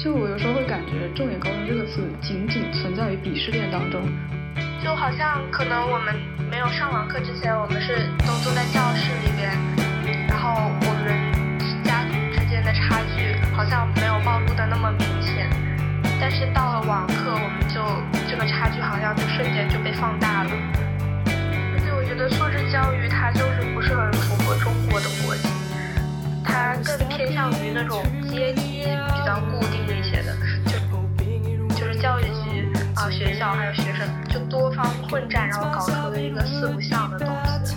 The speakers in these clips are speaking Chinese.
就我有时候会感觉“重点高中”这个词仅仅存在于鄙视链当中，就好像可能我们没有上网课之前，我们是都坐在教室里边，然后我们家庭之间的差距好像没有暴露的那么明显，但是到了网课，我们就这个差距好像就瞬间就被放大了。而且我觉得素质教育它就是不是很符合中国的国情，它更偏向于那种阶级比较固定一些的，就就是。教育局啊，学校还有学生，就多方混战，然后搞出了一个四不像的东西。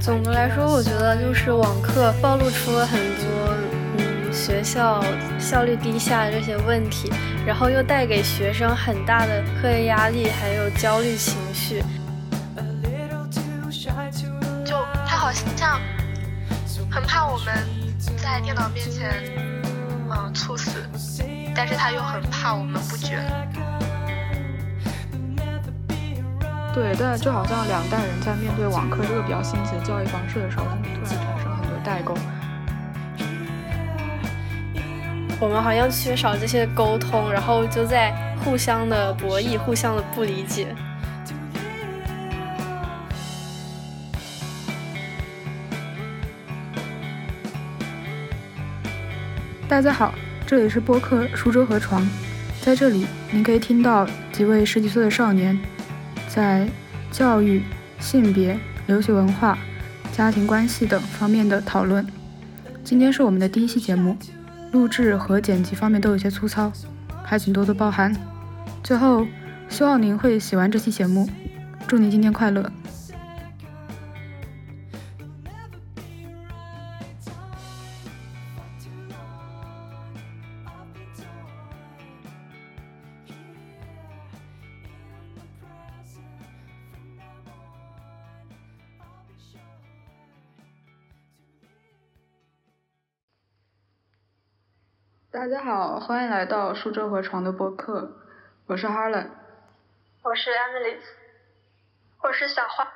总的来说，我觉得就是网课暴露出了很多嗯学校效率低下的这些问题，然后又带给学生很大的课业压力，还有焦虑情绪。就他好像很怕我们在电脑面前嗯猝死。但是他又很怕我们不卷。对，但就好像两代人在面对网课这个比较新奇的教育方式的时候，他们突然产生很多代沟。我们好像缺少这些沟通，然后就在互相的博弈，互相的不理解。大家好。这里是播客《书桌和床》，在这里，您可以听到几位十几岁的少年在教育、性别、留学文化、家庭关系等方面的讨论。今天是我们的第一期节目，录制和剪辑方面都有些粗糙，还请多多包涵。最后，希望您会喜欢这期节目，祝您今天快乐。家好，欢迎来到书桌和床的播客，我是 Harlan，我是 Emily，我是小花。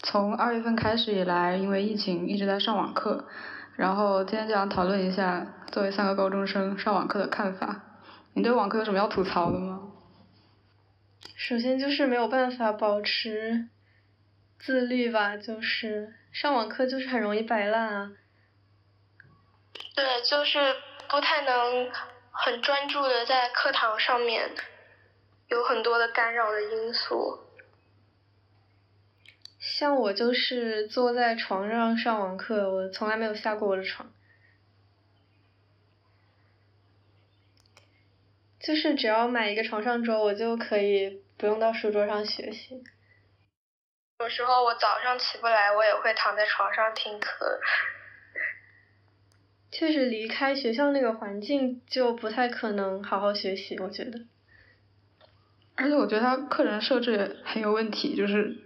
从二月份开始以来，因为疫情一直在上网课，然后今天就想讨论一下作为三个高中生上网课的看法。你对网课有什么要吐槽的吗？首先就是没有办法保持自律吧，就是上网课就是很容易摆烂啊。对，就是不太能很专注的在课堂上面，有很多的干扰的因素。像我就是坐在床上上网课，我从来没有下过我的床。就是只要买一个床上桌，我就可以不用到书桌上学习。有时候我早上起不来，我也会躺在床上听课。确实离开学校那个环境就不太可能好好学习，我觉得。而且我觉得他课程设置也很有问题，就是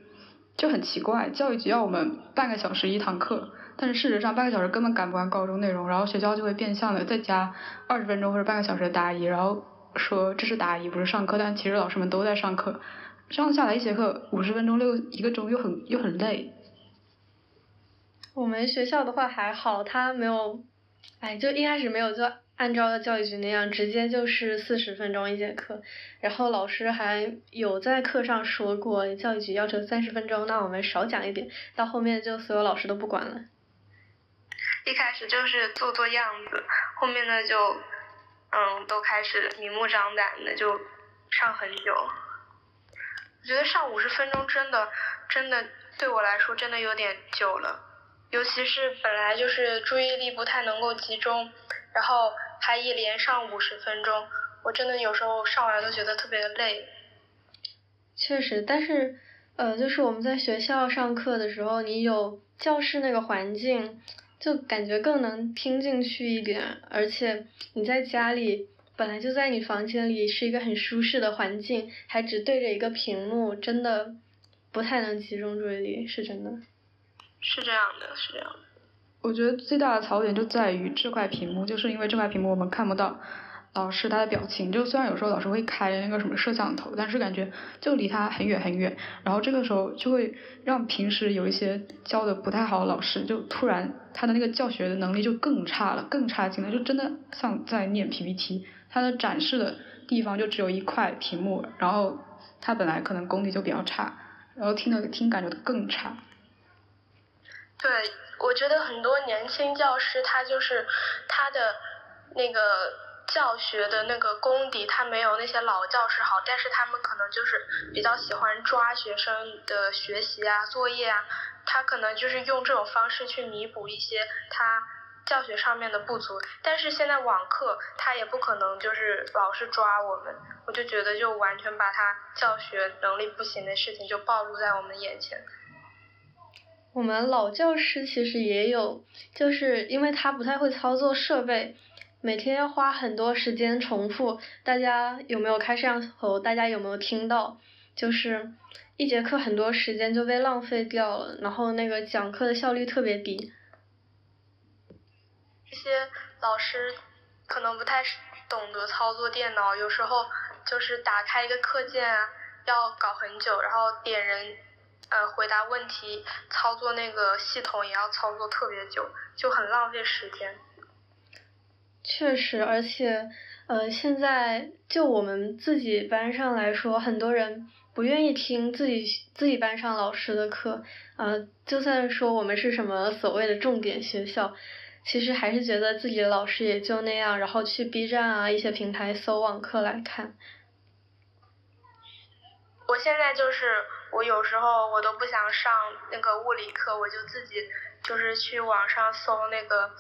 就很奇怪，教育局要我们半个小时一堂课，但是事实上半个小时根本赶不完高中内容，然后学校就会变相的再加二十分钟或者半个小时的答疑，然后说这是答疑不是上课，但其实老师们都在上课，上下来一节课五十分钟六一个钟又很又很累。我们学校的话还好，他没有。哎，就一开始没有就按照教育局那样，直接就是四十分钟一节课，然后老师还有在课上说过，教育局要求三十分钟，那我们少讲一点。到后面就所有老师都不管了。一开始就是做做样子，后面呢就，嗯，都开始明目张胆的就上很久。我觉得上五十分钟真的真的对我来说真的有点久了。尤其是本来就是注意力不太能够集中，然后还一连上五十分钟，我真的有时候上完都觉得特别的累。确实，但是呃，就是我们在学校上课的时候，你有教室那个环境，就感觉更能听进去一点。而且你在家里本来就在你房间里是一个很舒适的环境，还只对着一个屏幕，真的不太能集中注意力，是真的。是这样的，是这样的。我觉得最大的槽点就在于这块屏幕，就是因为这块屏幕我们看不到老师他的表情，就虽然有时候老师会开那个什么摄像头，但是感觉就离他很远很远。然后这个时候就会让平时有一些教的不太好的老师，就突然他的那个教学的能力就更差了，更差劲了，就真的像在念 PPT，他的展示的地方就只有一块屏幕，然后他本来可能功底就比较差，然后听的听感就更差。对，我觉得很多年轻教师他就是他的那个。教学的那个功底，他没有那些老教师好，但是他们可能就是比较喜欢抓学生的学习啊、作业啊，他可能就是用这种方式去弥补一些他教学上面的不足。但是现在网课，他也不可能就是老是抓我们，我就觉得就完全把他教学能力不行的事情就暴露在我们眼前。我们老教师其实也有，就是因为他不太会操作设备。每天要花很多时间重复，大家有没有开摄像头？大家有没有听到？就是一节课很多时间就被浪费掉了，然后那个讲课的效率特别低。这些老师可能不太懂得操作电脑，有时候就是打开一个课件要搞很久，然后点人呃回答问题，操作那个系统也要操作特别久，就很浪费时间。确实，而且，呃，现在就我们自己班上来说，很多人不愿意听自己自己班上老师的课，呃，就算说我们是什么所谓的重点学校，其实还是觉得自己的老师也就那样，然后去 B 站啊一些平台搜网课来看。我现在就是，我有时候我都不想上那个物理课，我就自己就是去网上搜那个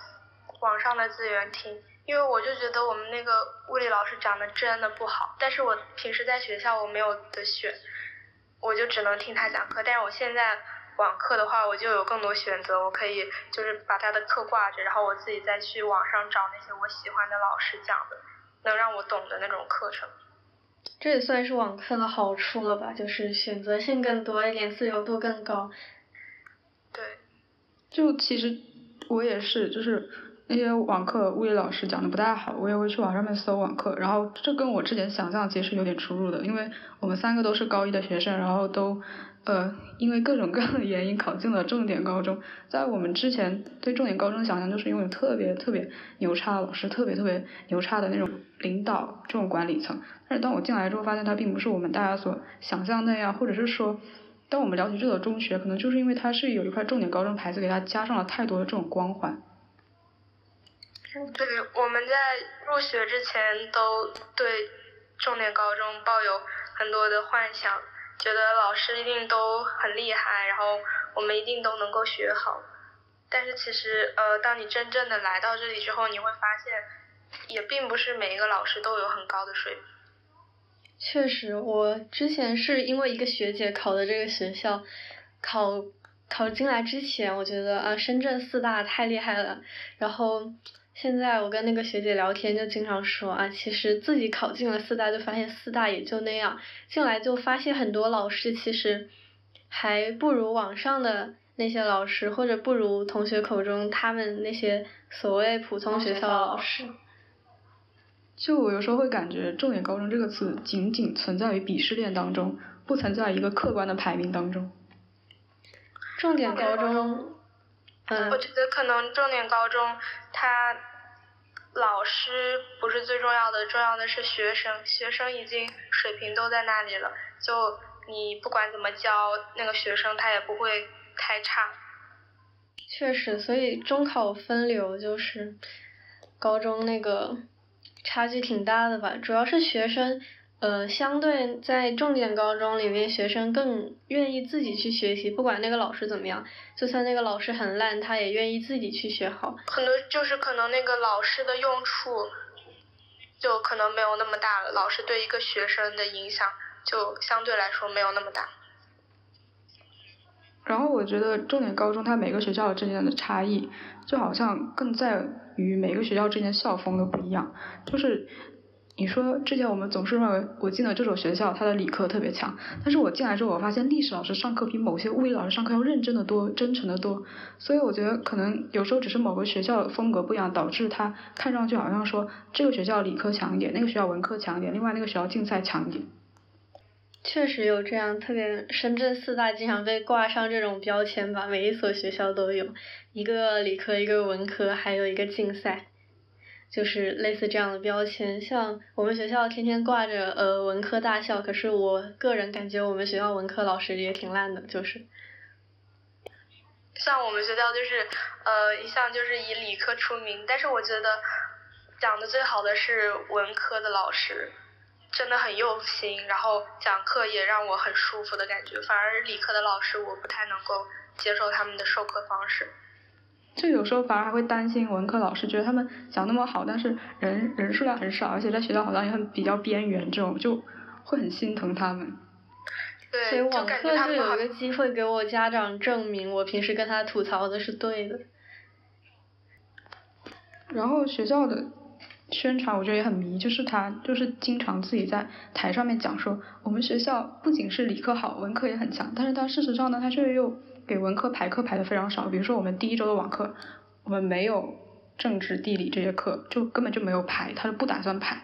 网上的资源听。因为我就觉得我们那个物理老师讲的真的不好，但是我平时在学校我没有的选，我就只能听他讲课。但是我现在网课的话，我就有更多选择，我可以就是把他的课挂着，然后我自己再去网上找那些我喜欢的老师讲的，能让我懂的那种课程。这也算是网课的好处了吧，就是选择性更多一点，自由度更高。对。就其实我也是，就是。那些网课物理老师讲的不太好，我也会去网上面搜网课，然后这跟我之前想象其实有点出入的，因为我们三个都是高一的学生，然后都呃因为各种各样的原因考进了重点高中，在我们之前对重点高中的想象就是拥有特别特别牛叉的老师，特别特别牛叉的那种领导这种管理层，但是当我进来之后发现它并不是我们大家所想象那样，或者是说当我们了解这所中学，可能就是因为它是有一块重点高中牌子给它加上了太多的这种光环。对，我们在入学之前都对重点高中抱有很多的幻想，觉得老师一定都很厉害，然后我们一定都能够学好。但是其实，呃，当你真正的来到这里之后，你会发现，也并不是每一个老师都有很高的水平。确实，我之前是因为一个学姐考的这个学校，考考进来之前，我觉得啊，深圳四大太厉害了，然后。现在我跟那个学姐聊天，就经常说啊，其实自己考进了四大，就发现四大也就那样。进来就发现很多老师其实还不如网上的那些老师，或者不如同学口中他们那些所谓普通学校的老师。就我有时候会感觉“重点高中”这个词仅仅存在于鄙视链当中，不存在一个客观的排名当中。重点高中，嗯，我觉得可能重点高中它。老师不是最重要的，重要的是学生。学生已经水平都在那里了，就你不管怎么教那个学生，他也不会太差。确实，所以中考分流就是高中那个差距挺大的吧，主要是学生。呃，相对在重点高中里面，学生更愿意自己去学习，不管那个老师怎么样，就算那个老师很烂，他也愿意自己去学好。很多就是可能那个老师的用处，就可能没有那么大了。老师对一个学生的影响，就相对来说没有那么大。然后我觉得重点高中它每个学校之间的差异，就好像更在于每个学校之间校风都不一样，就是。你说之前我们总是认为我进了这所学校，它的理科特别强，但是我进来之后，我发现历史老师上课比某些物理老师上课要认真的多，真诚的多。所以我觉得可能有时候只是某个学校风格不一样，导致他看上去好像说这个学校理科强一点，那个学校文科强一点，另外那个学校竞赛强一点。确实有这样，特别深圳四大经常被挂上这种标签吧，每一所学校都有一个理科，一个文科，还有一个竞赛。就是类似这样的标签，像我们学校天天挂着呃文科大校，可是我个人感觉我们学校文科老师也挺烂的，就是。像我们学校就是呃一向就是以理科出名，但是我觉得讲的最好的是文科的老师，真的很用心，然后讲课也让我很舒服的感觉，反而理科的老师我不太能够接受他们的授课方式。就有时候反而还会担心文科老师，觉得他们讲那么好，但是人人数量很少，而且在学校好像也很比较边缘，这种就会很心疼他们。对，所以网课就有一个机会给我家长证明，我平时跟他吐槽的是对的。然后学校的宣传我觉得也很迷，就是他就是经常自己在台上面讲说，我们学校不仅是理科好，文科也很强，但是他事实上呢，他却又。给文科排课排的非常少，比如说我们第一周的网课，我们没有政治、地理这些课，就根本就没有排，他就不打算排。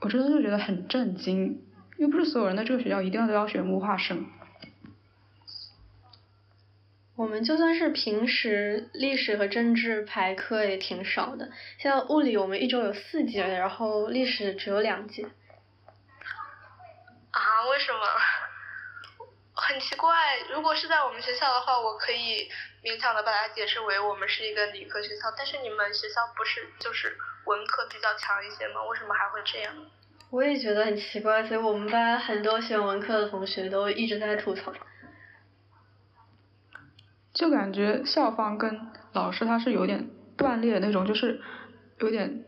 我真的就觉得很震惊，又不是所有人在这个学校一定要都要学物化生。我们就算是平时历史和政治排课也挺少的，像物理我们一周有四节，然后历史只有两节。啊？为什么？很奇怪，如果是在我们学校的话，我可以勉强的把它解释为我们是一个理科学校。但是你们学校不是就是文科比较强一些吗？为什么还会这样？我也觉得很奇怪，所以我们班很多选文科的同学都一直在吐槽。就感觉校方跟老师他是有点断裂的那种，就是有点。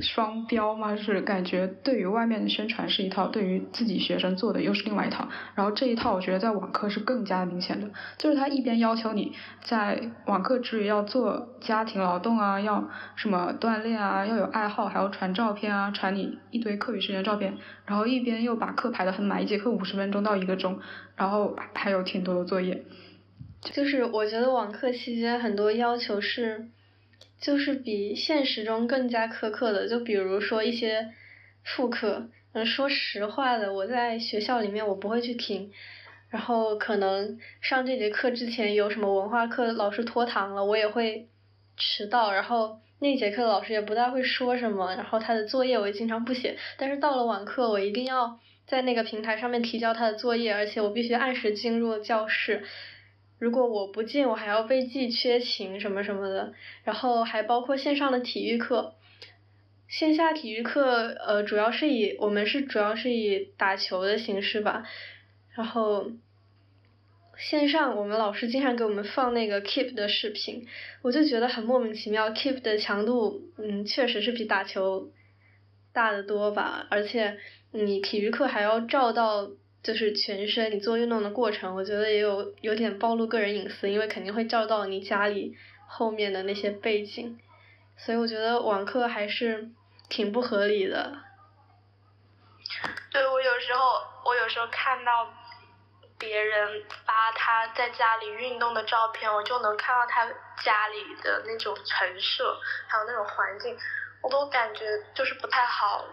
双标吗？就是感觉对于外面的宣传是一套，对于自己学生做的又是另外一套。然后这一套我觉得在网课是更加明显的，就是他一边要求你在网课之余要做家庭劳动啊，要什么锻炼啊，要有爱好，还要传照片啊，传你一堆课余时间照片。然后一边又把课排的很满，一节课五十分钟到一个钟，然后还有挺多的作业。就是我觉得网课期间很多要求是。就是比现实中更加苛刻的，就比如说一些副课，嗯，说实话的，我在学校里面我不会去听，然后可能上这节课之前有什么文化课老师拖堂了，我也会迟到，然后那节课老师也不大会说什么，然后他的作业我也经常不写，但是到了晚课我一定要在那个平台上面提交他的作业，而且我必须按时进入教室。如果我不进，我还要被记缺勤什么什么的，然后还包括线上的体育课，线下体育课呃主要是以我们是主要是以打球的形式吧，然后线上我们老师经常给我们放那个 Keep 的视频，我就觉得很莫名其妙，Keep 的强度嗯确实是比打球大得多吧，而且你体育课还要照到。就是全身你做运动的过程，我觉得也有有点暴露个人隐私，因为肯定会照到你家里后面的那些背景，所以我觉得网课还是挺不合理的。对，我有时候我有时候看到别人发他在家里运动的照片，我就能看到他家里的那种陈设，还有那种环境，我都感觉就是不太好。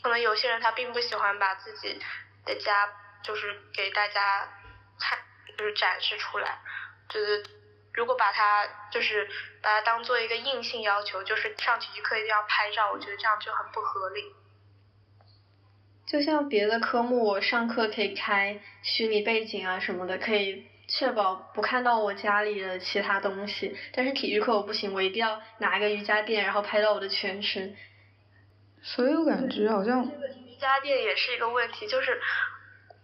可能有些人他并不喜欢把自己。在家就是给大家看，就是展示出来。就是如果把它就是把它当做一个硬性要求，就是上体育课一定要拍照，我觉得这样就很不合理。就像别的科目，我上课可以开虚拟背景啊什么的，可以确保不看到我家里的其他东西。但是体育课我不行，我一定要拿一个瑜伽垫，然后拍到我的全身。所以我感觉好像。家电也是一个问题，就是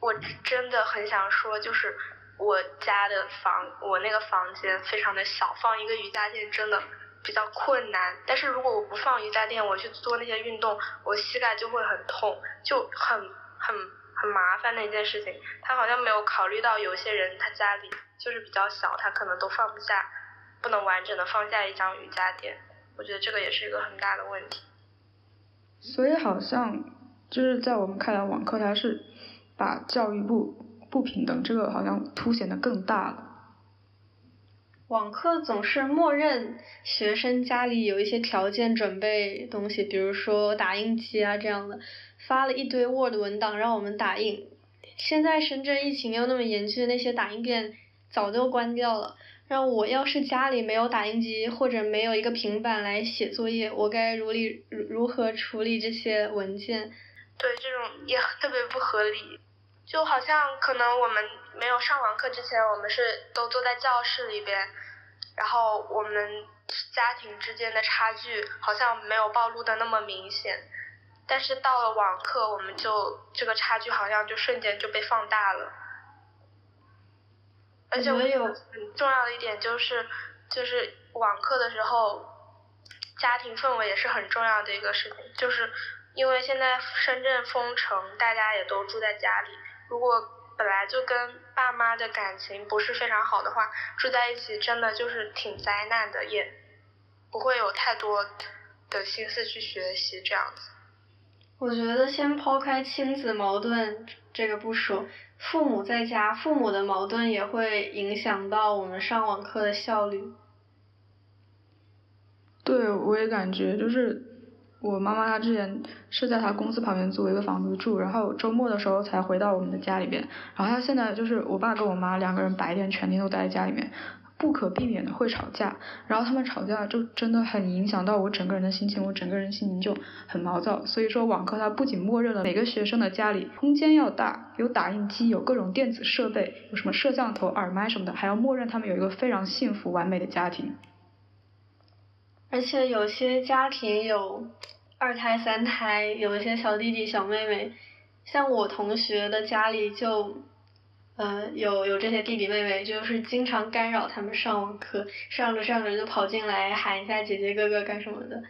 我真的很想说，就是我家的房，我那个房间非常的小，放一个瑜伽垫真的比较困难。但是如果我不放瑜伽垫，我去做那些运动，我膝盖就会很痛，就很很很麻烦的一件事情。他好像没有考虑到有些人他家里就是比较小，他可能都放不下，不能完整的放下一张瑜伽垫。我觉得这个也是一个很大的问题。所以好像就是在我们看来，网课它是把教育不不平等这个好像凸显的更大了。网课总是默认学生家里有一些条件准备东西，比如说打印机啊这样的，发了一堆 Word 文档让我们打印。现在深圳疫情又那么严峻，那些打印店早就关掉了。让我要是家里没有打印机或者没有一个平板来写作业，我该如理如如何处理这些文件？对，这种也特别不合理。就好像可能我们没有上网课之前，我们是都坐在教室里边，然后我们家庭之间的差距好像没有暴露的那么明显。但是到了网课，我们就这个差距好像就瞬间就被放大了。而且我有很重要的一点就是，就是网课的时候，家庭氛围也是很重要的一个事情。就是因为现在深圳封城，大家也都住在家里。如果本来就跟爸妈的感情不是非常好的话，住在一起真的就是挺灾难的，也不会有太多的心思去学习这样子。我觉得先抛开亲子矛盾这个不说。父母在家，父母的矛盾也会影响到我们上网课的效率。对，我也感觉就是我妈妈她之前是在她公司旁边租一个房子住，然后周末的时候才回到我们的家里边，然后她现在就是我爸跟我妈两个人白天全天都待在家里面。不可避免的会吵架，然后他们吵架就真的很影响到我整个人的心情，我整个人心情就很毛躁。所以说网课它不仅默认了每个学生的家里空间要大，有打印机，有各种电子设备，有什么摄像头、耳麦什么的，还要默认他们有一个非常幸福完美的家庭。而且有些家庭有二胎、三胎，有一些小弟弟、小妹妹，像我同学的家里就。呃，有有这些弟弟妹妹，就是经常干扰他们上网课，上着上着就跑进来喊一下姐姐哥哥干什么的。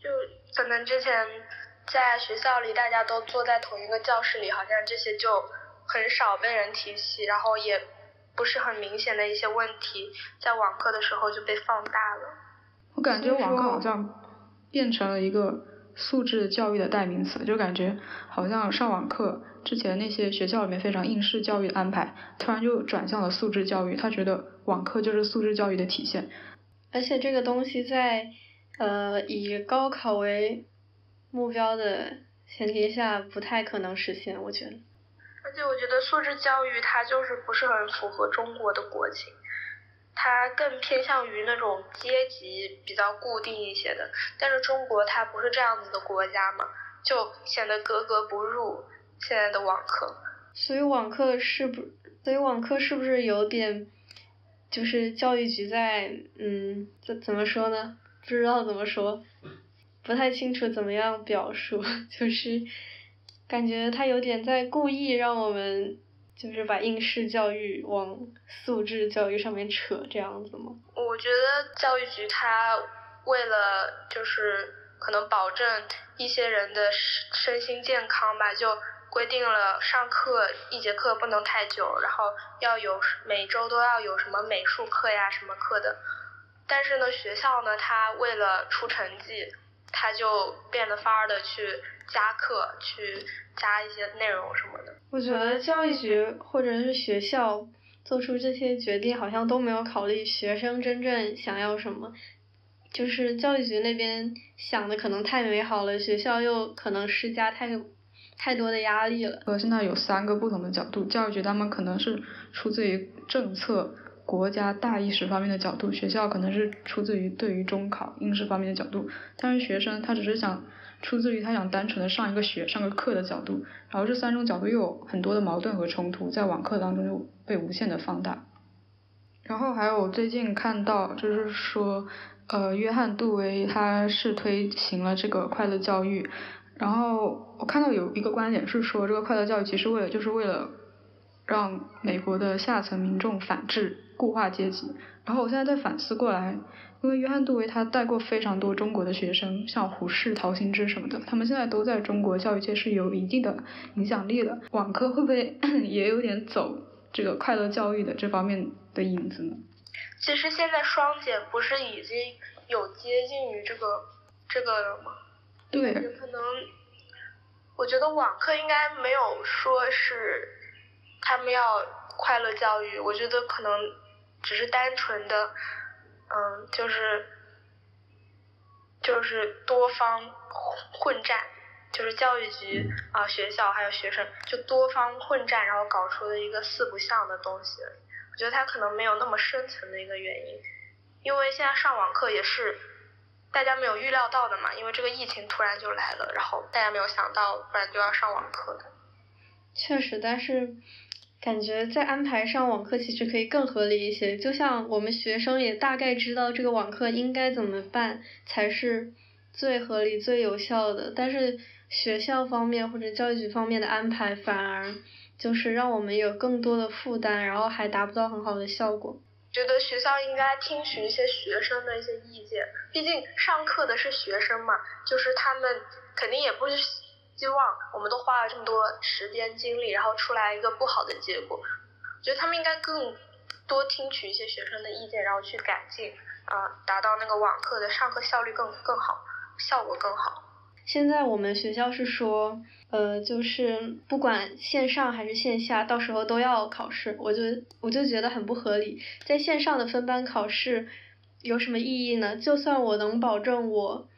就可能之前在学校里大家都坐在同一个教室里，好像这些就很少被人提起，然后也不是很明显的一些问题，在网课的时候就被放大了。我感觉网课好像变成了一个。素质教育的代名词，就感觉好像上网课之前那些学校里面非常应试教育的安排，突然就转向了素质教育。他觉得网课就是素质教育的体现。而且这个东西在呃以高考为目标的前提下，不太可能实现，我觉得。而且我觉得素质教育它就是不是很符合中国的国情。它更偏向于那种阶级比较固定一些的，但是中国它不是这样子的国家嘛，就显得格格不入现在的网课。所以网课是不，所以网课是不是有点，就是教育局在，嗯，怎怎么说呢？不知道怎么说，不太清楚怎么样表述，就是感觉他有点在故意让我们。就是把应试教育往素质教育上面扯，这样子吗？我觉得教育局他为了就是可能保证一些人的身心健康吧，就规定了上课一节课不能太久，然后要有每周都要有什么美术课呀什么课的。但是呢，学校呢，他为了出成绩，他就变得法儿的去加课去。加一些内容什么的。我觉得教育局或者是学校做出这些决定，好像都没有考虑学生真正想要什么。就是教育局那边想的可能太美好了，学校又可能施加太太多的压力了。呃，现在有三个不同的角度，教育局他们可能是出自于政策、国家大意识方面的角度，学校可能是出自于对于中考应试方面的角度，但是学生他只是想。出自于他想单纯的上一个学、上个课的角度，然后这三种角度又有很多的矛盾和冲突，在网课当中就被无限的放大。然后还有最近看到就是说，呃，约翰杜威他是推行了这个快乐教育，然后我看到有一个观点是说，这个快乐教育其实为了就是为了让美国的下层民众反制固化阶级。然后我现在在反思过来。因为约翰·杜维他带过非常多中国的学生，像胡适、陶行知什么的，他们现在都在中国教育界是有一定的影响力的。网课会不会 也有点走这个快乐教育的这方面的影子呢？其实现在双减不是已经有接近于这个这个了吗？对。可能，我觉得网课应该没有说是他们要快乐教育，我觉得可能只是单纯的，嗯，就是就是多方混战，就是教育局啊、学校还有学生就多方混战，然后搞出的一个四不像的东西。我觉得它可能没有那么深层的一个原因，因为现在上网课也是大家没有预料到的嘛，因为这个疫情突然就来了，然后大家没有想到，不然就要上网课的。确实，但是感觉在安排上网课其实可以更合理一些，就像我们学生也大概知道这个网课应该怎么办才是最合理、最有效的，但是学校方面或者教育局方面的安排反而。就是让我们有更多的负担，然后还达不到很好的效果。觉得学校应该听取一些学生的一些意见，毕竟上课的是学生嘛，就是他们肯定也不是希望我们都花了这么多时间精力，然后出来一个不好的结果。我觉得他们应该更多听取一些学生的意见，然后去改进，啊，达到那个网课的上课效率更更好，效果更好。现在我们学校是说。呃，就是不管线上还是线下，到时候都要考试，我就我就觉得很不合理。在线上的分班考试有什么意义呢？就算我能保证我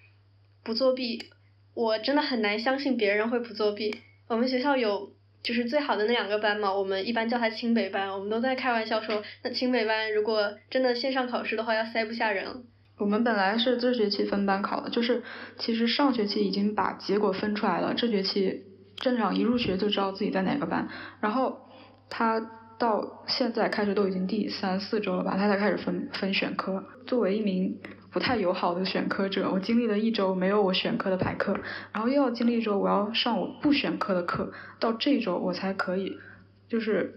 不作弊，我真的很难相信别人会不作弊。我们学校有就是最好的那两个班嘛，我们一般叫它清北班，我们都在开玩笑说，那清北班如果真的线上考试的话，要塞不下人。我们本来是这学期分班考的，就是其实上学期已经把结果分出来了，这学期镇长一入学就知道自己在哪个班，然后他到现在开始都已经第三四周了吧，他才开始分分选科。作为一名不太友好的选科者，我经历了一周没有我选科的排课，然后又要经历一周我要上我不选科的课，到这周我才可以就是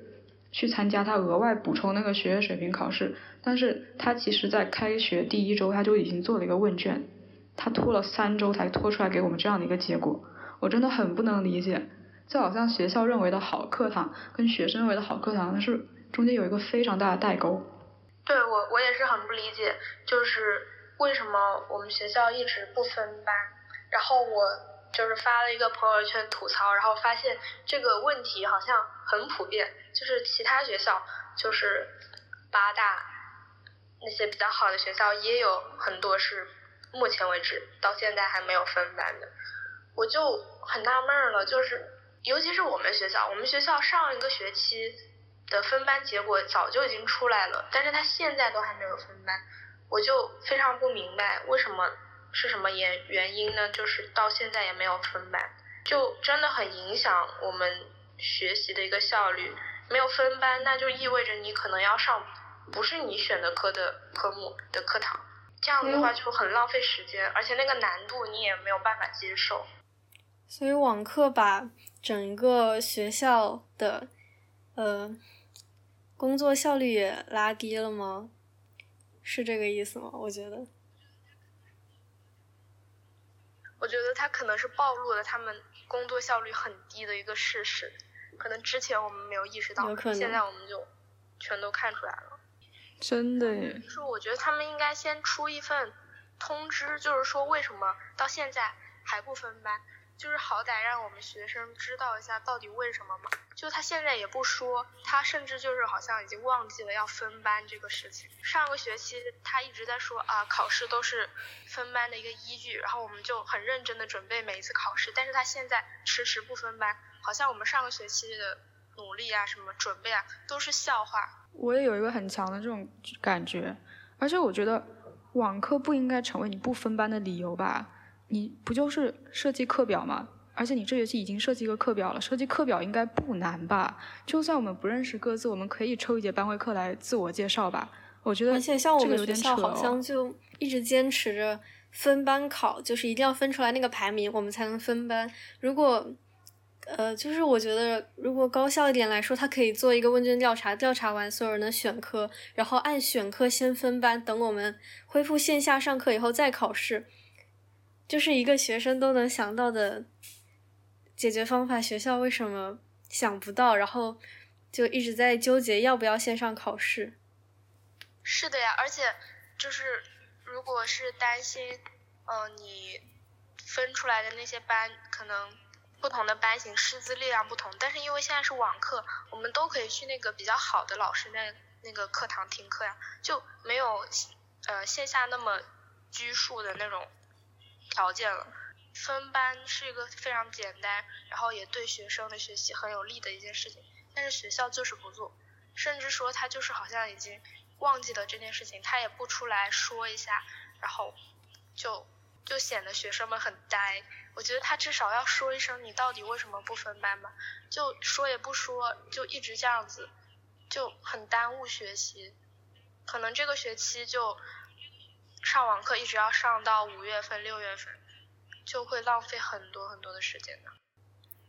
去参加他额外补充那个学业水平考试。但是他其实，在开学第一周他就已经做了一个问卷，他拖了三周才拖出来给我们这样的一个结果，我真的很不能理解，就好像学校认为的好课堂跟学生认为的好课堂，它是中间有一个非常大的代沟。对我，我也是很不理解，就是为什么我们学校一直不分班，然后我就是发了一个朋友圈吐槽，然后发现这个问题好像很普遍，就是其他学校，就是八大。那些比较好的学校也有很多是目前为止到现在还没有分班的，我就很纳闷了，就是尤其是我们学校，我们学校上一个学期的分班结果早就已经出来了，但是他现在都还没有分班，我就非常不明白为什么是什么原原因呢？就是到现在也没有分班，就真的很影响我们学习的一个效率。没有分班，那就意味着你可能要上。不是你选的科的科目的课堂，这样子的话就很浪费时间，而且那个难度你也没有办法接受。所以网课把整个学校的呃工作效率也拉低了吗？是这个意思吗？我觉得。我觉得他可能是暴露了他们工作效率很低的一个事实，可能之前我们没有意识到，现在我们就全都看出来了。真的耶！就是我觉得他们应该先出一份通知，就是说为什么到现在还不分班，就是好歹让我们学生知道一下到底为什么嘛。就他现在也不说，他甚至就是好像已经忘记了要分班这个事情。上个学期他一直在说啊，考试都是分班的一个依据，然后我们就很认真的准备每一次考试。但是他现在迟迟不分班，好像我们上个学期的努力啊、什么准备啊都是笑话。我也有一个很强的这种感觉，而且我觉得网课不应该成为你不分班的理由吧？你不就是设计课表吗？而且你这学期已经设计一个课表了，设计课表应该不难吧？就算我们不认识各自，我们可以抽一节班会课来自我介绍吧。我觉得而且像我们学校好像就一直坚持着分班考，就是一定要分出来那个排名，我们才能分班。如果呃，就是我觉得，如果高效一点来说，他可以做一个问卷调查，调查完所有人的选科，然后按选科先分班，等我们恢复线下上课以后再考试，就是一个学生都能想到的解决方法。学校为什么想不到？然后就一直在纠结要不要线上考试。是的呀，而且就是如果是担心，嗯，你分出来的那些班可能不同的班型师资力量不同，但是因为现在是网课，我们都可以去那个比较好的老师那那个课堂听课呀，就没有呃线下那么拘束的那种条件了。分班是一个非常简单，然后也对学生的学习很有利的一件事情，但是学校就是不做，甚至说他就是好像已经忘记了这件事情，他也不出来说一下，然后就就显得学生们很呆。我觉得他至少要说一声你到底为什么不分班吧，就说也不说，就一直这样子，就很耽误学习。可能这个学期就上网课一直要上到五月份、六月份。就会浪费很多很多的时间的。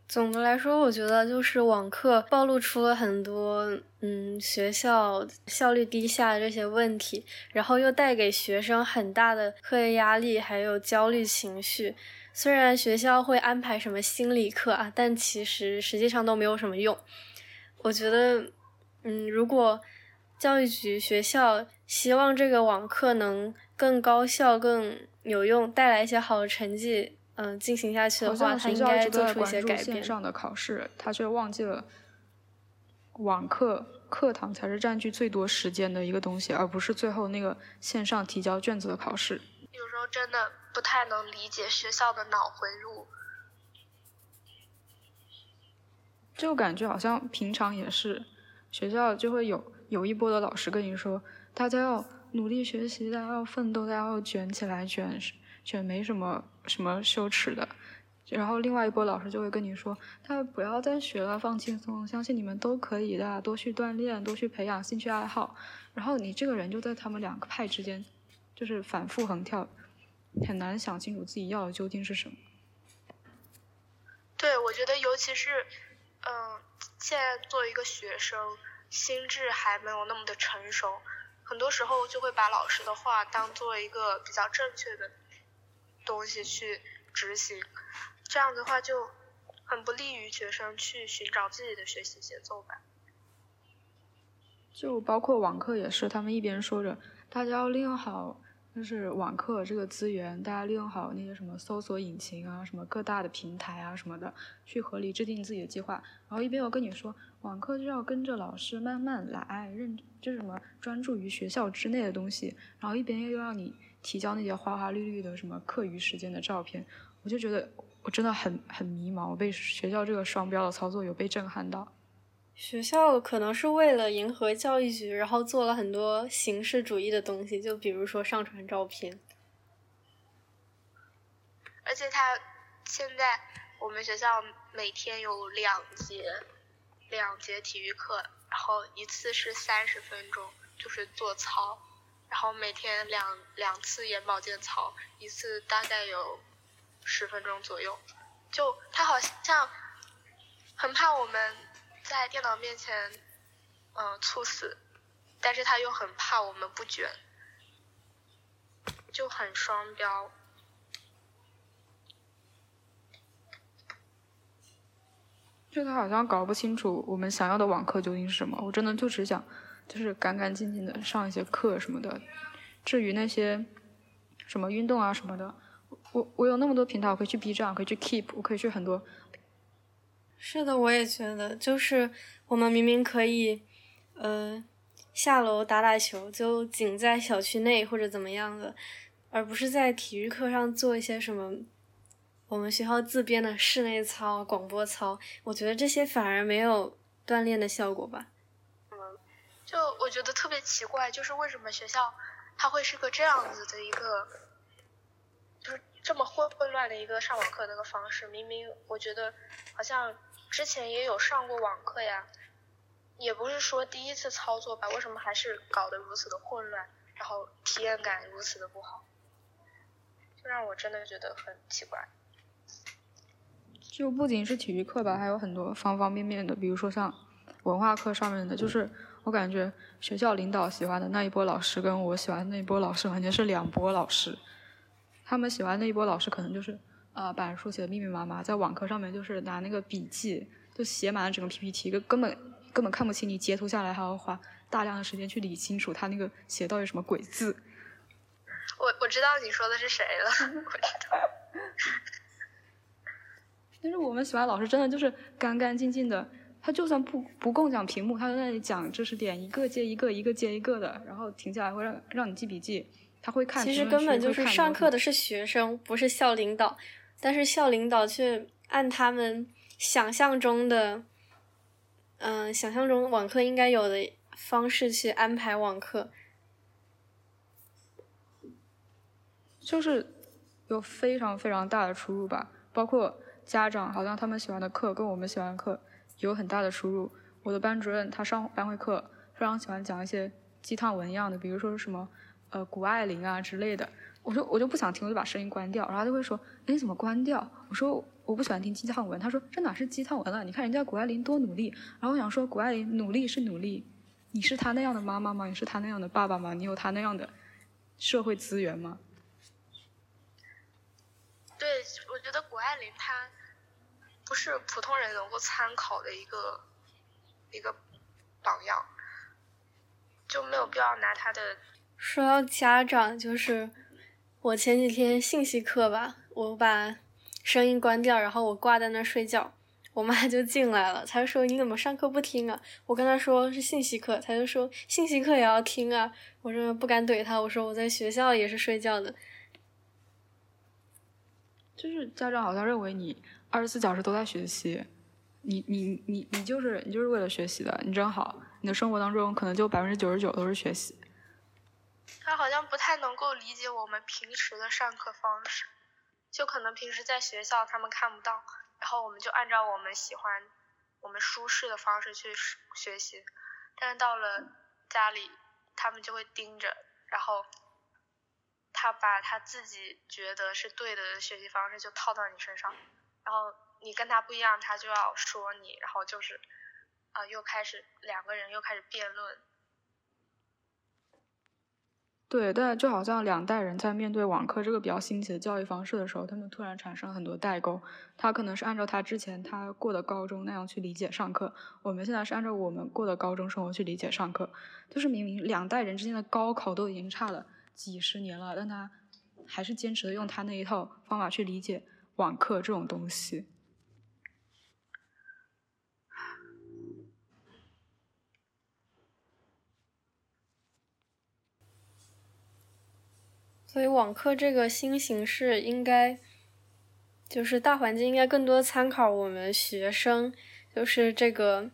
总的来说，我觉得就是网课暴露出了很多，嗯，学校效率低下的这些问题，然后又带给学生很大的课业压力，还有焦虑情绪。虽然学校会安排什么心理课啊，但其实实际上都没有什么用。我觉得，嗯，如果教育局、学校希望这个网课能更高效、更有用，带来一些好的成绩，嗯，进行下去的话，他应该做出一些改变。线上的考试，他却忘记了网课课堂才是占据最多时间的一个东西，而不是最后那个线上提交卷子的考试。有时候真的不太能理解学校的脑回路，就感觉好像平常也是学校就会有有一波的老师跟你说，大家要。努力学习，大家要奋斗，大家要卷起来，卷卷没什么什么羞耻的。然后另外一波老师就会跟你说，他不要再学了，放轻松，相信你们都可以的，多去锻炼，多去培养兴趣爱好。然后你这个人就在他们两个派之间，就是反复横跳，很难想清楚自己要的究竟是什么。对，我觉得尤其是，嗯，现在作为一个学生，心智还没有那么的成熟。很多时候就会把老师的话当做一个比较正确的东西去执行，这样的话就很不利于学生去寻找自己的学习节奏吧。就包括网课也是，他们一边说着大家要利用好。就是网课这个资源，大家利用好那些什么搜索引擎啊，什么各大的平台啊什么的，去合理制定自己的计划。然后一边我跟你说，网课就要跟着老师慢慢来，认就什么专注于学校之内的东西。然后一边又要你提交那些花花绿绿的什么课余时间的照片，我就觉得我真的很很迷茫，我被学校这个双标的操作有被震撼到。学校可能是为了迎合教育局，然后做了很多形式主义的东西，就比如说上传照片。而且他现在我们学校每天有两节两节体育课，然后一次是三十分钟，就是做操，然后每天两两次眼保健操，一次大概有十分钟左右。就他好像很怕我们。在电脑面前，嗯，猝死，但是他又很怕我们不卷，就很双标。就他好像搞不清楚我们想要的网课究竟是什么。我真的就只想，就是干干净净的上一些课什么的。至于那些什么运动啊什么的，我我有那么多平台，我可以去 B 站，可以去 Keep，我可以去很多。是的，我也觉得，就是我们明明可以，呃，下楼打打球，就仅在小区内或者怎么样的，而不是在体育课上做一些什么我们学校自编的室内操、广播操。我觉得这些反而没有锻炼的效果吧。嗯，就我觉得特别奇怪，就是为什么学校它会是个这样子的一个，就是这么混混乱的一个上网课那个方式？明明我觉得好像。之前也有上过网课呀，也不是说第一次操作吧，为什么还是搞得如此的混乱，然后体验感如此的不好，就让我真的觉得很奇怪。就不仅是体育课吧，还有很多方方面面的，比如说像文化课上面的，就是我感觉学校领导喜欢的那一波老师，跟我喜欢的那一波老师完全是两波老师。他们喜欢那一波老师，可能就是。啊，板书写的密密麻麻，在网课上面就是拿那个笔记，就写满了整个 PPT，根根本根本看不清，你截图下来还要花大量的时间去理清楚他那个写到底什么鬼字。我我知道你说的是谁了，我知道。但是我们喜欢老师真的就是干干净净的，他就算不不共享屏幕，他在那里讲知识点，一个接一个，一个接一个的，然后停下来会让让你记笔记，他会看。其实根本就是上课的是学生，不是校领导，但是校领导却按他们想象中的，嗯，想象中网课应该有的方式去安排网课，就是有非常非常大的出入吧，包括。家长好像他们喜欢的课跟我们喜欢的课有很大的出入。我的班主任他上班会课非常喜欢讲一些鸡汤文一样的，比如说什么呃谷爱凌啊之类的。我说我就不想听，我就把声音关掉。然后他就会说：“哎，怎么关掉？”我说：“我不喜欢听鸡汤文。”他说：“这哪是鸡汤文了？你看人家谷爱凌多努力。”然后我想说：“谷爱凌努力是努力，你是她那样的妈妈吗？你是她那样的爸爸吗？你有她那样的社会资源吗？”对，我觉得谷爱凌她。不是普通人能够参考的一个一个榜样，就没有必要拿他的。说到家长，就是我前几天信息课吧，我把声音关掉，然后我挂在那睡觉，我妈就进来了，她说你怎么上课不听啊？我跟她说是信息课，她就说信息课也要听啊。我说不敢怼她，我说我在学校也是睡觉的。就是家长好像认为你。二十四小时都在学习，你你你你就是你就是为了学习的，你真好。你的生活当中可能就百分之九十九都是学习。他好像不太能够理解我们平时的上课方式，就可能平时在学校他们看不到，然后我们就按照我们喜欢、我们舒适的方式去学习，但是到了家里，他们就会盯着，然后他把他自己觉得是对的学习方式就套到你身上。然后你跟他不一样，他就要说你，然后就是，啊，又开始两个人又开始辩论。对，但就好像两代人在面对网课这个比较新奇的教育方式的时候，他们突然产生很多代沟。他可能是按照他之前他过的高中那样去理解上课，我们现在是按照我们过的高中生活去理解上课。就是明明两代人之间的高考都已经差了几十年了，但他还是坚持的用他那一套方法去理解。网课这种东西，所以网课这个新形式应该，就是大环境应该更多参考我们学生，就是这个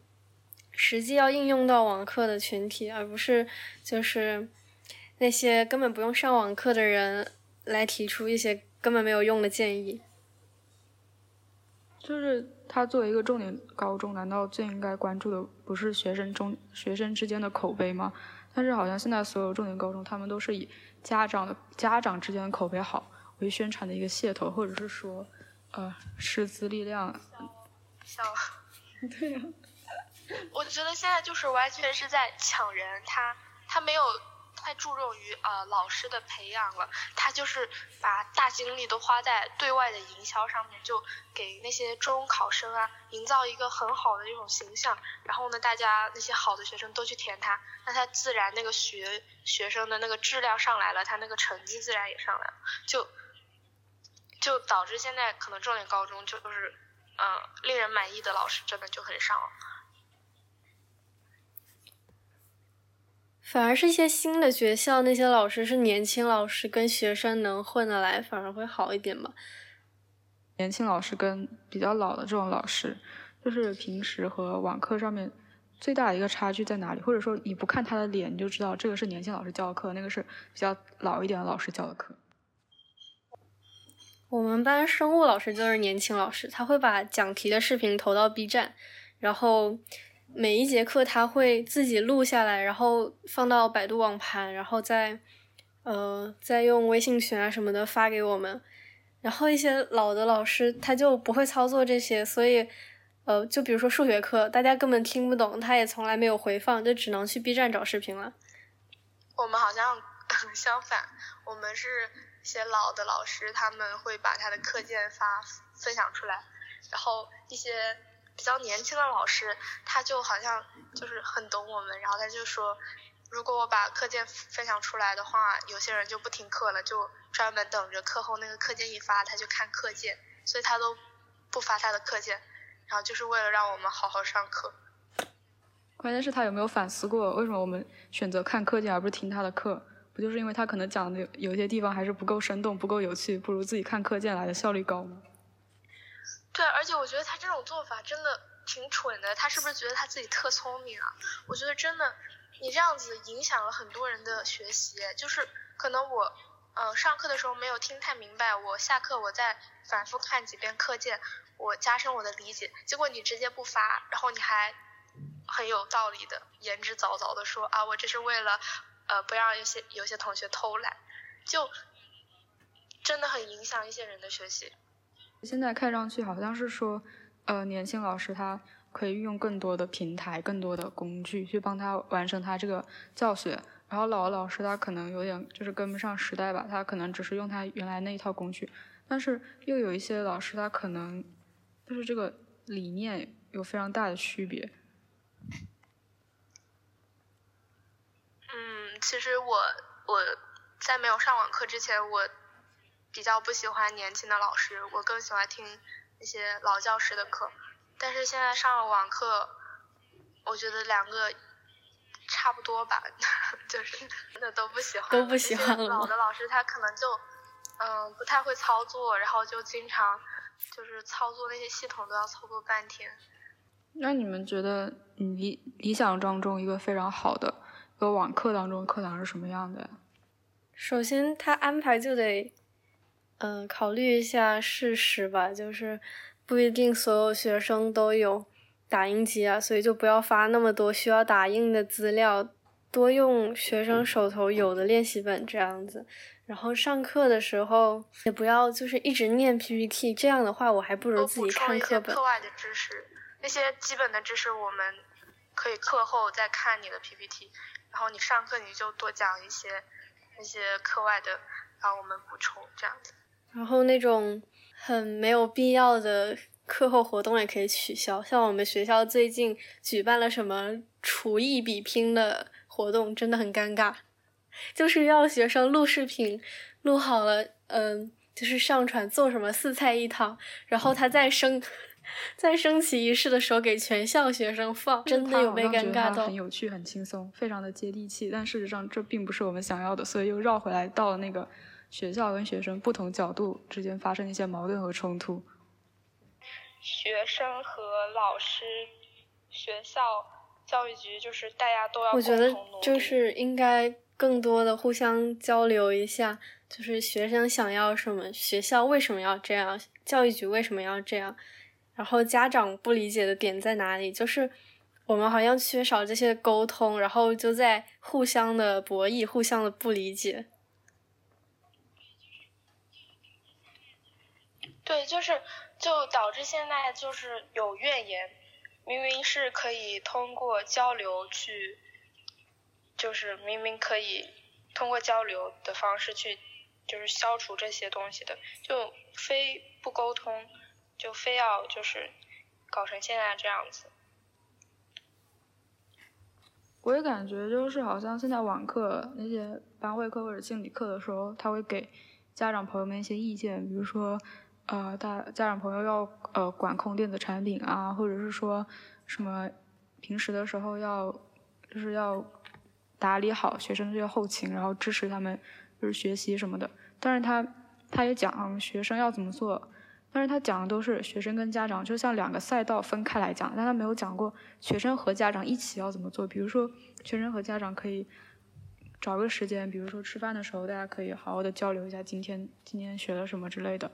实际要应用到网课的群体，而不是就是那些根本不用上网课的人来提出一些根本没有用的建议。就是他作为一个重点高中，难道最应该关注的不是学生中学生之间的口碑吗？但是好像现在所有重点高中，他们都是以家长的家长之间的口碑好为宣传的一个噱头，或者是说，呃，师资力量。笑。对呀。我觉得现在就是完全是在抢人，他他没有。太注重于呃老师的培养了，他就是把大精力都花在对外的营销上面，就给那些中考生啊营造一个很好的一种形象，然后呢，大家那些好的学生都去填他，那他自然那个学学生的那个质量上来了，他那个成绩自然也上来了，就就导致现在可能重点高中就是嗯令人满意的老师真的就很少。反而是一些新的学校，那些老师是年轻老师，跟学生能混得来，反而会好一点吧。年轻老师跟比较老的这种老师，就是平时和网课上面最大的一个差距在哪里？或者说你不看他的脸，你就知道这个是年轻老师教的课，那个是比较老一点的老师教的课。我们班生物老师就是年轻老师，他会把讲题的视频投到 B 站，然后。每一节课他会自己录下来，然后放到百度网盘，然后再，呃，再用微信群啊什么的发给我们。然后一些老的老师他就不会操作这些，所以，呃，就比如说数学课，大家根本听不懂，他也从来没有回放，就只能去 B 站找视频了。我们好像 相反，我们是些老的老师，他们会把他的课件发分享出来，然后一些。比较年轻的老师，他就好像就是很懂我们，然后他就说，如果我把课件分享出来的话，有些人就不听课了，就专门等着课后那个课件一发，他就看课件，所以他都不发他的课件，然后就是为了让我们好好上课。关键是，他有没有反思过，为什么我们选择看课件而不是听他的课？不就是因为他可能讲的有些地方还是不够生动、不够有趣，不如自己看课件来的效率高吗？对，而且我觉得他这种做法真的挺蠢的。他是不是觉得他自己特聪明啊？我觉得真的。你这样子影响了很多人的学习，就是可能我，嗯，上课的时候没有听太明白，我下课我再反复看几遍课件，我加深我的理解。结果你直接不发，然后你还很有道理的言之凿凿的说啊，我这是为了，呃，不让有些有些同学偷懒，就真的很影响一些人的学习。现在看上去好像是说，呃，年轻老师他。可以运用更多的平台、更多的工具去帮他完成他这个教学。然后老老师他可能有点就是跟不上时代吧，他可能只是用他原来那一套工具。但是又有一些老师他可能就是这个理念有非常大的区别。嗯，其实我我在没有上网课之前，我比较不喜欢年轻的老师，我更喜欢听那些老教师的课。但是现在上了网课，我觉得两个差不多吧，就是真的都不喜欢。都不喜欢了老的老师他可能就嗯不太会操作，然后就经常就是操作那些系统都要操作半天。那你们觉得理理想当中一个非常好的一个网课当中课堂是什么样的呀？首先他安排就得嗯考虑一下事实吧，就是。不一定所有学生都有打印机啊，所以就不要发那么多需要打印的资料，多用学生手头有的练习本这样子。然后上课的时候也不要就是一直念 PPT，这样的话我还不如自己看课本。课外的知识，那些基本的知识我们可以课后再看你的 PPT，然后你上课你就多讲一些那些课外的，然后我们补充这样子。然后那种。很没有必要的课后活动也可以取消，像我们学校最近举办了什么厨艺比拼的活动，真的很尴尬，就是要学生录视频，录好了，嗯，就是上传做什么四菜一汤，然后他再升在升旗仪式的时候给全校学生放，真的有被尴尬到。很有趣，很轻松，非常的接地气，但事实上这并不是我们想要的，所以又绕回来到了那个。学校跟学生不同角度之间发生一些矛盾和冲突。学生和老师、学校、教育局就是大家都要我觉得就是应该更多的互相交流一下，就是学生想要什么，学校为什么要这样，教育局为什么要这样，然后家长不理解的点在哪里，就是我们好像缺少这些沟通，然后就在互相的博弈，互相的不理解。对，就是就导致现在就是有怨言，明明是可以通过交流去，就是明明可以通过交流的方式去，就是消除这些东西的，就非不沟通，就非要就是搞成现在这样子。我也感觉就是好像现在网课那些班会课或者心理课的时候，他会给家长朋友们一些意见，比如说。呃，大家长朋友要呃管控电子产品啊，或者是说什么平时的时候要就是要打理好学生这些后勤，然后支持他们就是学习什么的。但是他他也讲学生要怎么做，但是他讲的都是学生跟家长就像两个赛道分开来讲，但他没有讲过学生和家长一起要怎么做。比如说学生和家长可以找个时间，比如说吃饭的时候，大家可以好好的交流一下今天今天学了什么之类的。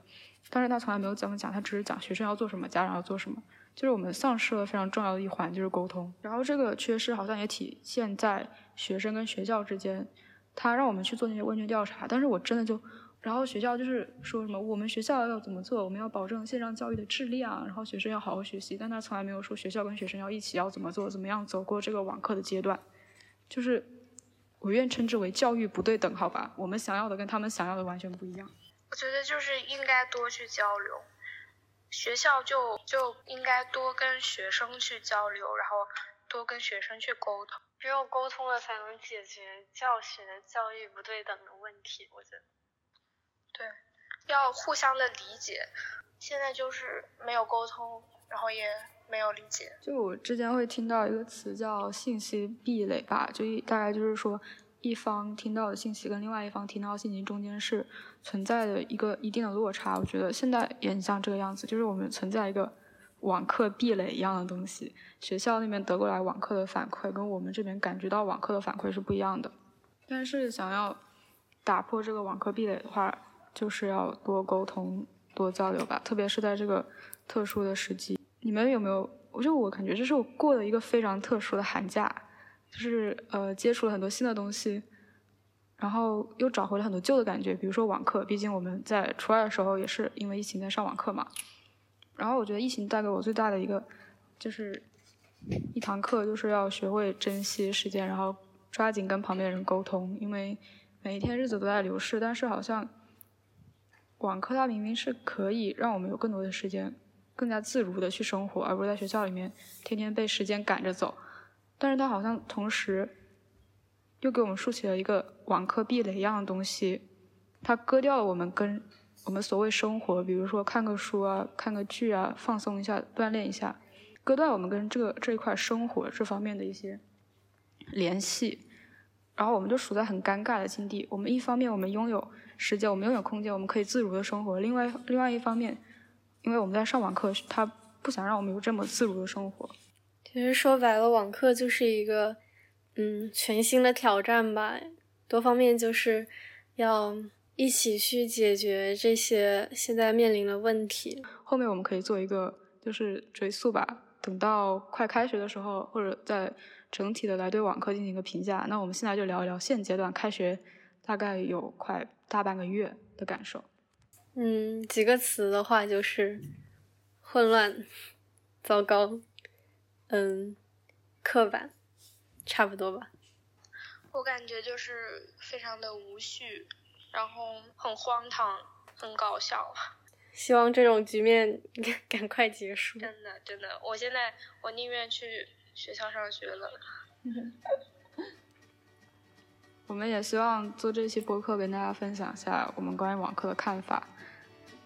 但是他从来没有怎么讲，他只是讲学生要做什么，家长要做什么，就是我们丧失了非常重要的一环，就是沟通。然后这个缺失好像也体现在学生跟学校之间，他让我们去做那些问卷调查，但是我真的就，然后学校就是说什么我们学校要怎么做，我们要保证线上教育的质量，然后学生要好好学习，但他从来没有说学校跟学生要一起要怎么做，怎么样走过这个网课的阶段，就是我愿称之为教育不对等，好吧，我们想要的跟他们想要的完全不一样。我觉得就是应该多去交流，学校就就应该多跟学生去交流，然后多跟学生去沟通，只有沟通了才能解决教学教育不对等的问题。我觉得，对，要互相的理解。现在就是没有沟通，然后也没有理解。就我之前会听到一个词叫信息壁垒吧，就一大概就是说。一方听到的信息跟另外一方听到的信息中间是存在的一个一定的落差，我觉得现在也很像这个样子，就是我们存在一个网课壁垒一样的东西。学校那边得过来网课的反馈跟我们这边感觉到网课的反馈是不一样的。但是想要打破这个网课壁垒的话，就是要多沟通、多交流吧，特别是在这个特殊的时机。你们有没有？我就我感觉这是我过了一个非常特殊的寒假。就是呃，接触了很多新的东西，然后又找回了很多旧的感觉。比如说网课，毕竟我们在初二的时候也是因为疫情在上网课嘛。然后我觉得疫情带给我最大的一个，就是一堂课就是要学会珍惜时间，然后抓紧跟旁边人沟通。因为每一天日子都在流逝，但是好像网课它明明是可以让我们有更多的时间，更加自如的去生活，而不是在学校里面天天被时间赶着走。但是它好像同时又给我们竖起了一个网课壁垒一样的东西，它割掉了我们跟我们所谓生活，比如说看个书啊、看个剧啊、放松一下、锻炼一下，割断我们跟这个这一块生活这方面的一些联系，然后我们就处在很尴尬的境地。我们一方面我们拥有时间，我们拥有空间，我们可以自如的生活；另外另外一方面，因为我们在上网课，他不想让我们有这么自如的生活。其实说白了，网课就是一个，嗯，全新的挑战吧。多方面就是要一起去解决这些现在面临的问题。后面我们可以做一个就是追溯吧，等到快开学的时候，或者在整体的来对网课进行一个评价。那我们现在就聊一聊现阶段开学大概有快大半个月的感受。嗯，几个词的话就是混乱、糟糕。嗯，刻板，差不多吧。我感觉就是非常的无序，然后很荒唐，很搞笑。希望这种局面 赶快结束。真的，真的，我现在我宁愿去学校上学了。我们也希望做这期播客，跟大家分享一下我们关于网课的看法，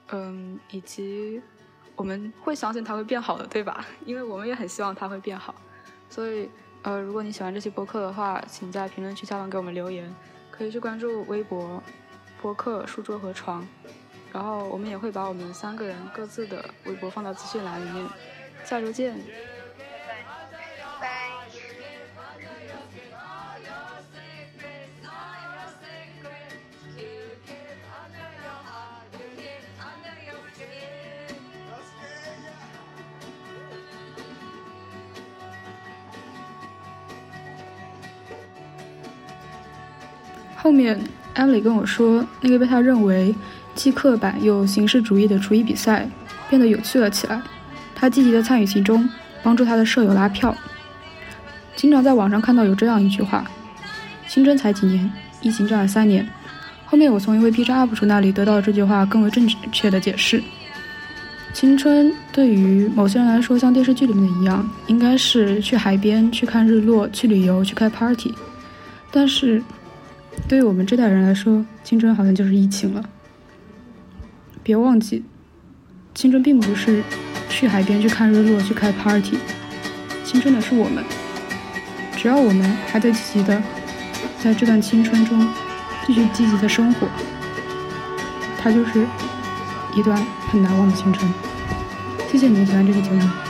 嗯，以及。我们会相信它会变好的，对吧？因为我们也很希望它会变好。所以，呃，如果你喜欢这期播客的话，请在评论区下方给我们留言，可以去关注微博播客书桌和床，然后我们也会把我们三个人各自的微博放到资讯栏里面。下周见。后面，Emily 跟我说，那个被他认为既刻板又形式主义的厨艺比赛变得有趣了起来。他积极地参与其中，帮助他的舍友拉票。经常在网上看到有这样一句话：“青春才几年，疫情占了三年。”后面我从一位 B 站 UP 主那里得到这句话更为正确的解释：青春对于某些人来说，像电视剧里面的一样，应该是去海边去看日落、去旅游、去开 party，但是。对于我们这代人来说，青春好像就是疫情了。别忘记，青春并不是去海边去看日落、去开 party，青春的是我们。只要我们还在积极的在这段青春中继续积极的生活，它就是一段很难忘的青春。谢谢你们喜欢这个节目。